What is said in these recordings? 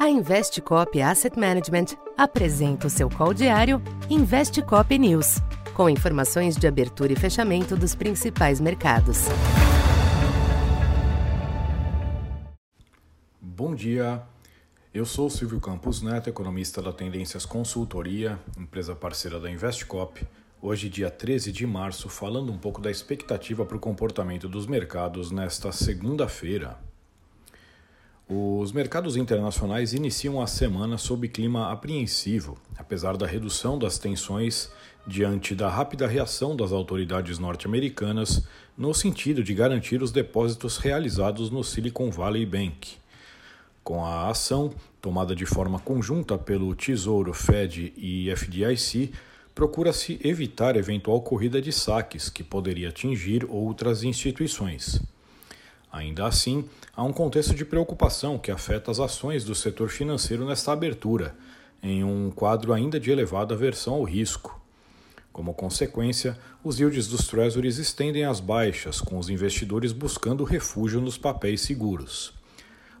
A Investcop Asset Management apresenta o seu call diário Investcop News, com informações de abertura e fechamento dos principais mercados. Bom dia. Eu sou Silvio Campos Neto, economista da Tendências Consultoria, empresa parceira da Investcop. Hoje, dia 13 de março, falando um pouco da expectativa para o comportamento dos mercados nesta segunda-feira. Os mercados internacionais iniciam a semana sob clima apreensivo, apesar da redução das tensões diante da rápida reação das autoridades norte-americanas no sentido de garantir os depósitos realizados no Silicon Valley Bank. Com a ação, tomada de forma conjunta pelo Tesouro, Fed e FDIC, procura-se evitar eventual corrida de saques que poderia atingir outras instituições. Ainda assim, há um contexto de preocupação que afeta as ações do setor financeiro nesta abertura, em um quadro ainda de elevada aversão ao risco. Como consequência, os yields dos treasuries estendem as baixas, com os investidores buscando refúgio nos papéis seguros.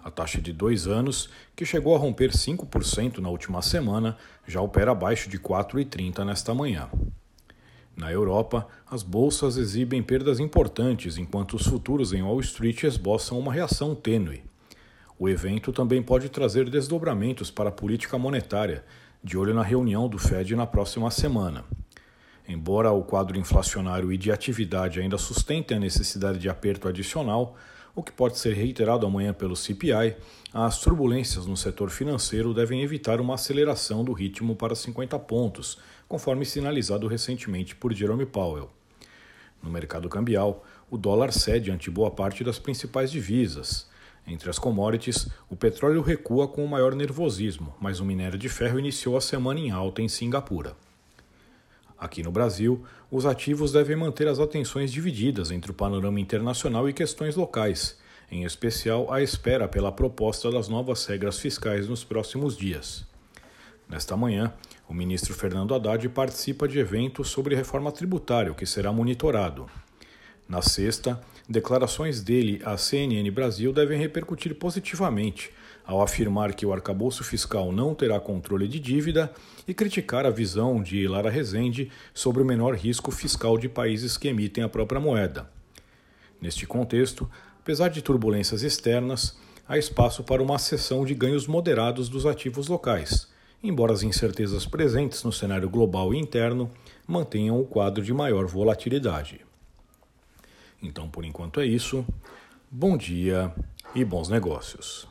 A taxa de dois anos, que chegou a romper 5% na última semana, já opera abaixo de 4,30 nesta manhã. Na Europa, as bolsas exibem perdas importantes enquanto os futuros em Wall Street esboçam uma reação tênue. O evento também pode trazer desdobramentos para a política monetária, de olho na reunião do Fed na próxima semana. Embora o quadro inflacionário e de atividade ainda sustentem a necessidade de aperto adicional, o que pode ser reiterado amanhã pelo CPI, as turbulências no setor financeiro devem evitar uma aceleração do ritmo para 50 pontos, conforme sinalizado recentemente por Jerome Powell. No mercado cambial, o dólar cede ante boa parte das principais divisas. Entre as commodities, o petróleo recua com o maior nervosismo, mas o minério de ferro iniciou a semana em alta em Singapura. Aqui no Brasil, os ativos devem manter as atenções divididas entre o panorama internacional e questões locais, em especial à espera pela proposta das novas regras fiscais nos próximos dias. Nesta manhã, o ministro Fernando Haddad participa de evento sobre reforma tributária, que será monitorado. Na sexta, declarações dele à CNN Brasil devem repercutir positivamente ao afirmar que o arcabouço fiscal não terá controle de dívida e criticar a visão de Lara Rezende sobre o menor risco fiscal de países que emitem a própria moeda. Neste contexto, apesar de turbulências externas, há espaço para uma acessão de ganhos moderados dos ativos locais, embora as incertezas presentes no cenário global e interno mantenham o quadro de maior volatilidade. Então, por enquanto é isso. Bom dia e bons negócios.